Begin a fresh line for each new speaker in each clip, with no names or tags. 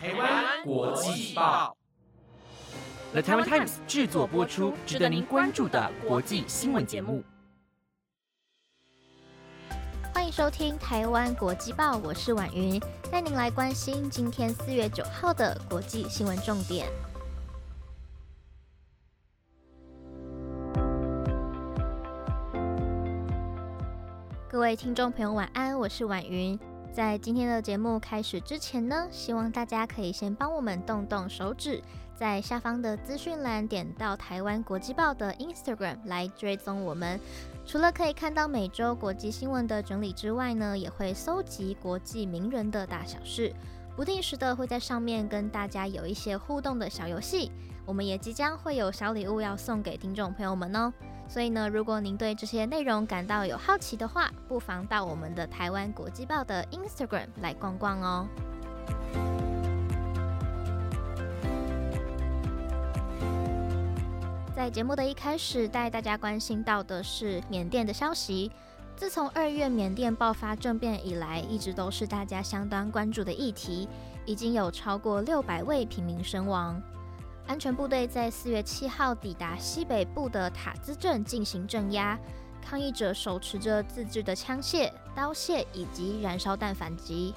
台湾国际报
，The Taiwan Times 制作播出，值得您关注的国际新闻节目。
欢迎收听台湾国际报，我是婉云，带您来关心今天四月九号的国际新闻重点。各位听众朋友，晚安，我是婉云。在今天的节目开始之前呢，希望大家可以先帮我们动动手指，在下方的资讯栏点到台湾国际报的 Instagram 来追踪我们。除了可以看到每周国际新闻的整理之外呢，也会搜集国际名人的大小事，不定时的会在上面跟大家有一些互动的小游戏。我们也即将会有小礼物要送给听众朋友们哦。所以呢，如果您对这些内容感到有好奇的话，不妨到我们的台湾国际报的 Instagram 来逛逛哦。在节目的一开始，带大家关心到的是缅甸的消息。自从二月缅甸爆发政变以来，一直都是大家相当关注的议题，已经有超过六百位平民身亡。安全部队在四月七号抵达西北部的塔兹镇进行镇压，抗议者手持着自制的枪械、刀械以及燃烧弹反击，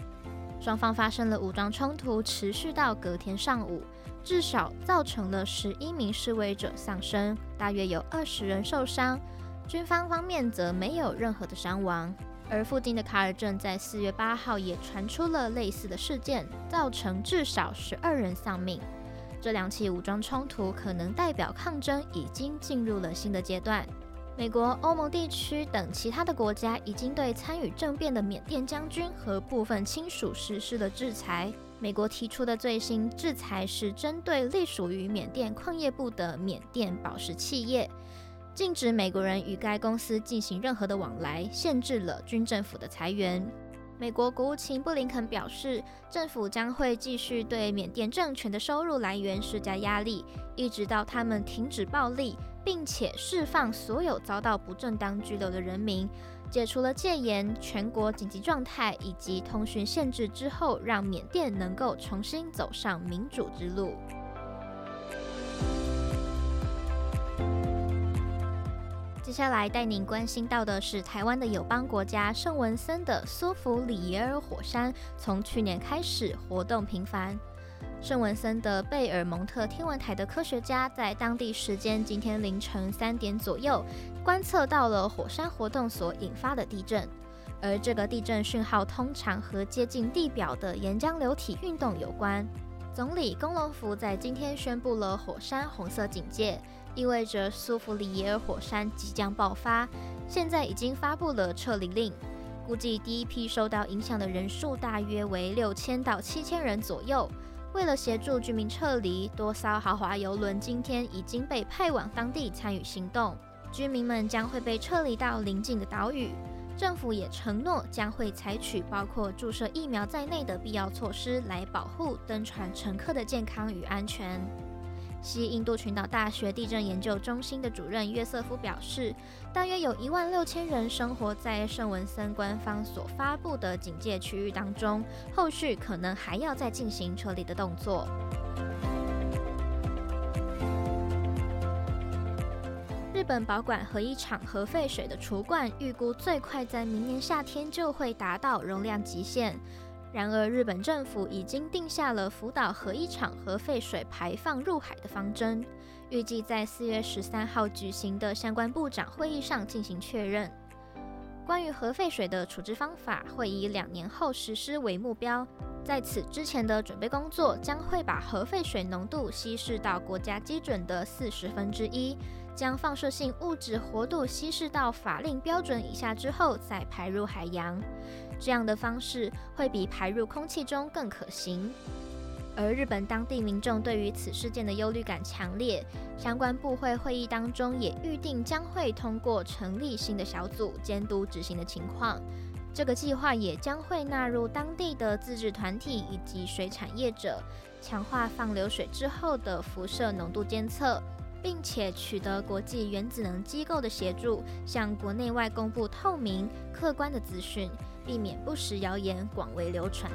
双方发生了武装冲突，持续到隔天上午，至少造成了十一名示威者丧生，大约有二十人受伤，军方方面则没有任何的伤亡。而附近的卡尔镇在四月八号也传出了类似的事件，造成至少十二人丧命。这两起武装冲突可能代表抗争已经进入了新的阶段。美国、欧盟地区等其他的国家已经对参与政变的缅甸将军和部分亲属实施了制裁。美国提出的最新制裁是针对隶属于缅甸矿业部的缅甸宝石企业，禁止美国人与该公司进行任何的往来，限制了军政府的裁员。美国国务卿布林肯表示，政府将会继续对缅甸政权的收入来源施加压力，一直到他们停止暴力，并且释放所有遭到不正当拘留的人民，解除了戒严、全国紧急状态以及通讯限制之后，让缅甸能够重新走上民主之路。接下来带您关心到的是台湾的友邦国家圣文森的苏弗里耶尔火山，从去年开始活动频繁。圣文森的贝尔蒙特天文台的科学家在当地时间今天凌晨三点左右，观测到了火山活动所引发的地震，而这个地震讯号通常和接近地表的岩浆流体运动有关。总理龚隆福在今天宣布了火山红色警戒。意味着苏弗里耶尔火山即将爆发，现在已经发布了撤离令，估计第一批受到影响的人数大约为六千到七千人左右。为了协助居民撤离，多艘豪华游轮今天已经被派往当地参与行动，居民们将会被撤离到邻近的岛屿。政府也承诺将会采取包括注射疫苗在内的必要措施，来保护登船乘客的健康与安全。西印度群岛大学地震研究中心的主任约瑟夫表示，大约有一万六千人生活在圣文森官方所发布的警戒区域当中，后续可能还要再进行撤离的动作。日本保管核一厂核废水的储罐，预估最快在明年夏天就会达到容量极限。然而，日本政府已经定下了福岛核一厂核废水排放入海的方针，预计在四月十三号举行的相关部长会议上进行确认。关于核废水的处置方法，会以两年后实施为目标。在此之前的准备工作，将会把核废水浓度稀释到国家基准的四十分之一，将放射性物质活度稀释到法令标准以下之后，再排入海洋。这样的方式会比排入空气中更可行，而日本当地民众对于此事件的忧虑感强烈。相关部会会议当中也预定将会通过成立新的小组监督执行的情况。这个计划也将会纳入当地的自治团体以及水产业者，强化放流水之后的辐射浓度监测，并且取得国际原子能机构的协助向国内外公布透明客观的资讯避免不实谣言广为流传。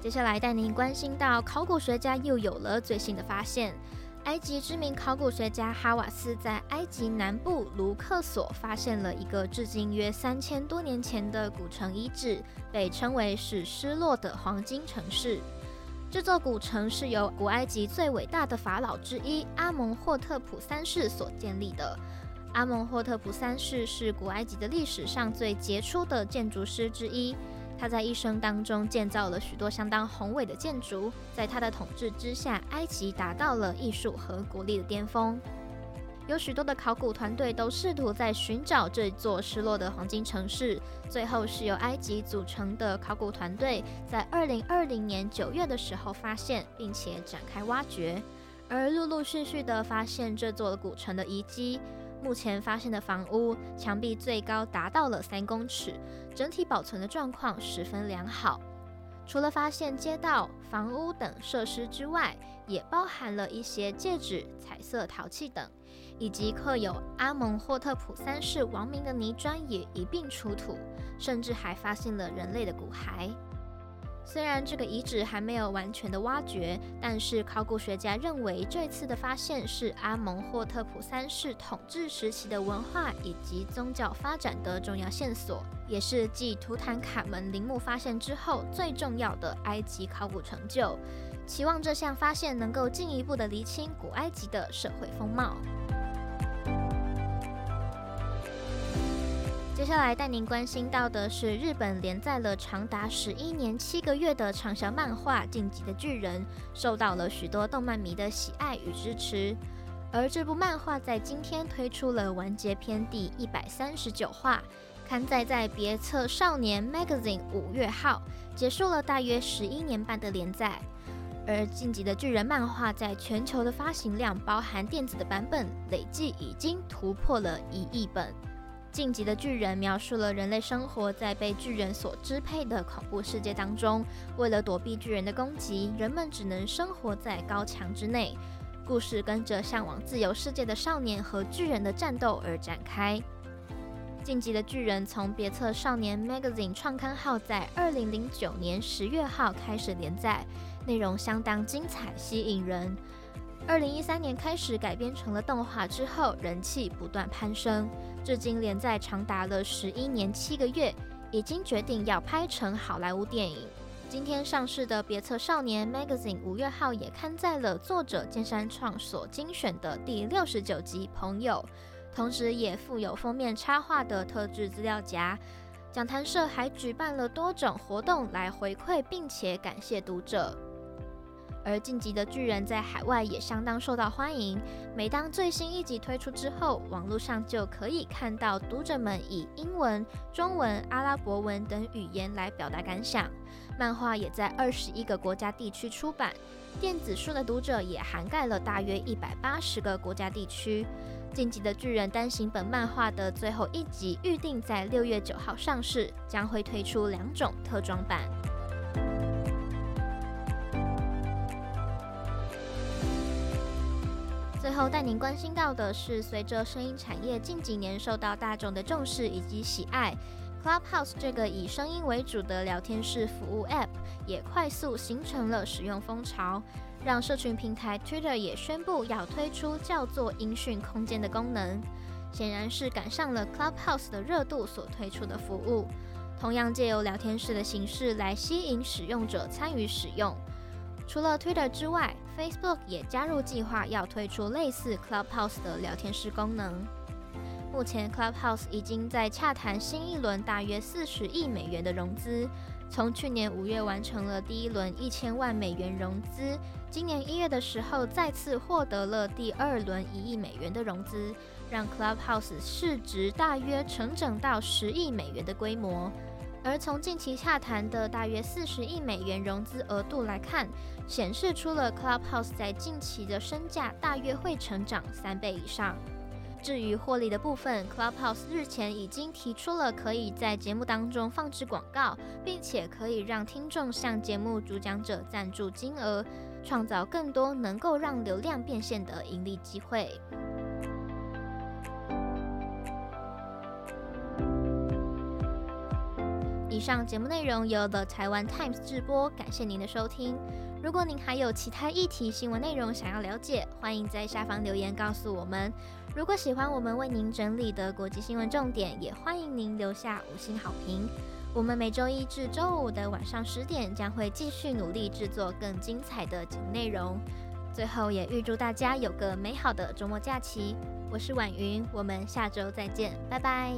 接下来带您关心到考古学家又有了最新的发现。埃及知名考古学家哈瓦斯在埃及南部卢克索发现了一个至今约三千多年前的古城遗址被称为是失落的黄金城市。这座古城是由古埃及最伟大的法老之一阿蒙霍特普三世所建立的。阿蒙霍特普三世是古埃及的历史上最杰出的建筑师之一。他在一生当中建造了许多相当宏伟的建筑，在他的统治之下，埃及达到了艺术和国力的巅峰。有许多的考古团队都试图在寻找这座失落的黄金城市，最后是由埃及组成的考古团队在二零二零年九月的时候发现，并且展开挖掘，而陆陆续续的发现这座古城的遗迹。目前发现的房屋墙壁最高达到了三公尺，整体保存的状况十分良好。除了发现街道、房屋等设施之外，也包含了一些戒指、彩色陶器等，以及刻有阿蒙霍特普三世王名的泥砖也一并出土，甚至还发现了人类的骨骸。虽然这个遗址还没有完全的挖掘，但是考古学家认为这次的发现是阿蒙霍特普三世统治时期的文化以及宗教发展的重要线索，也是继图坦卡门陵墓发现之后最重要的埃及考古成就。期望这项发现能够进一步的厘清古埃及的社会风貌。接下来带您关心到的是，日本连载了长达十一年七个月的畅销漫画《晋级的巨人》，受到了许多动漫迷的喜爱与支持。而这部漫画在今天推出了完结篇第一百三十九话，刊载在别册少年 Magazine 五月号，结束了大约十一年半的连载。而《晋级的巨人》漫画在全球的发行量，包含电子的版本，累计已经突破了一亿本。晋级的巨人描述了人类生活在被巨人所支配的恐怖世界当中，为了躲避巨人的攻击，人们只能生活在高墙之内。故事跟着向往自由世界的少年和巨人的战斗而展开。晋级的巨人从别册少年 Magazine 创刊号在二零零九年十月号开始连载，内容相当精彩吸引人。二零一三年开始改编成了动画之后，人气不断攀升。至今连载长达了十一年七个月，已经决定要拍成好莱坞电影。今天上市的别册少年 Magazine 五月号也刊载了作者剑山创所精选的第六十九集《朋友》，同时也附有封面插画的特制资料夹。讲谈社还举办了多种活动来回馈并且感谢读者。而晋级的巨人在海外也相当受到欢迎。每当最新一集推出之后，网络上就可以看到读者们以英文、中文、阿拉伯文等语言来表达感想。漫画也在二十一个国家地区出版，电子书的读者也涵盖了大约一百八十个国家地区。晋级的巨人单行本漫画的最后一集预定在六月九号上市，将会推出两种特装版。后带您关心到的是，随着声音产业近几年受到大众的重视以及喜爱，Clubhouse 这个以声音为主的聊天室服务 App 也快速形成了使用风潮，让社群平台 Twitter 也宣布要推出叫做音讯空间的功能，显然是赶上了 Clubhouse 的热度所推出的服务，同样借由聊天室的形式来吸引使用者参与使用。除了 Twitter 之外，Facebook 也加入计划，要推出类似 Clubhouse 的聊天室功能。目前 Clubhouse 已经在洽谈新一轮大约四十亿美元的融资，从去年五月完成了第一轮一千万美元融资，今年一月的时候再次获得了第二轮一亿美元的融资，让 Clubhouse 市值大约成长到十亿美元的规模。而从近期洽谈的大约四十亿美元融资额度来看，显示出了 Clubhouse 在近期的身价大约会成长三倍以上。至于获利的部分，Clubhouse 日前已经提出了可以在节目当中放置广告，并且可以让听众向节目主讲者赞助金额，创造更多能够让流量变现的盈利机会。上节目内容由 The Taiwan Times 直播，感谢您的收听。如果您还有其他议题新闻内容想要了解，欢迎在下方留言告诉我们。如果喜欢我们为您整理的国际新闻重点，也欢迎您留下五星好评。我们每周一至周五的晚上十点将会继续努力制作更精彩的节目内容。最后也预祝大家有个美好的周末假期。我是婉云，我们下周再见，拜拜。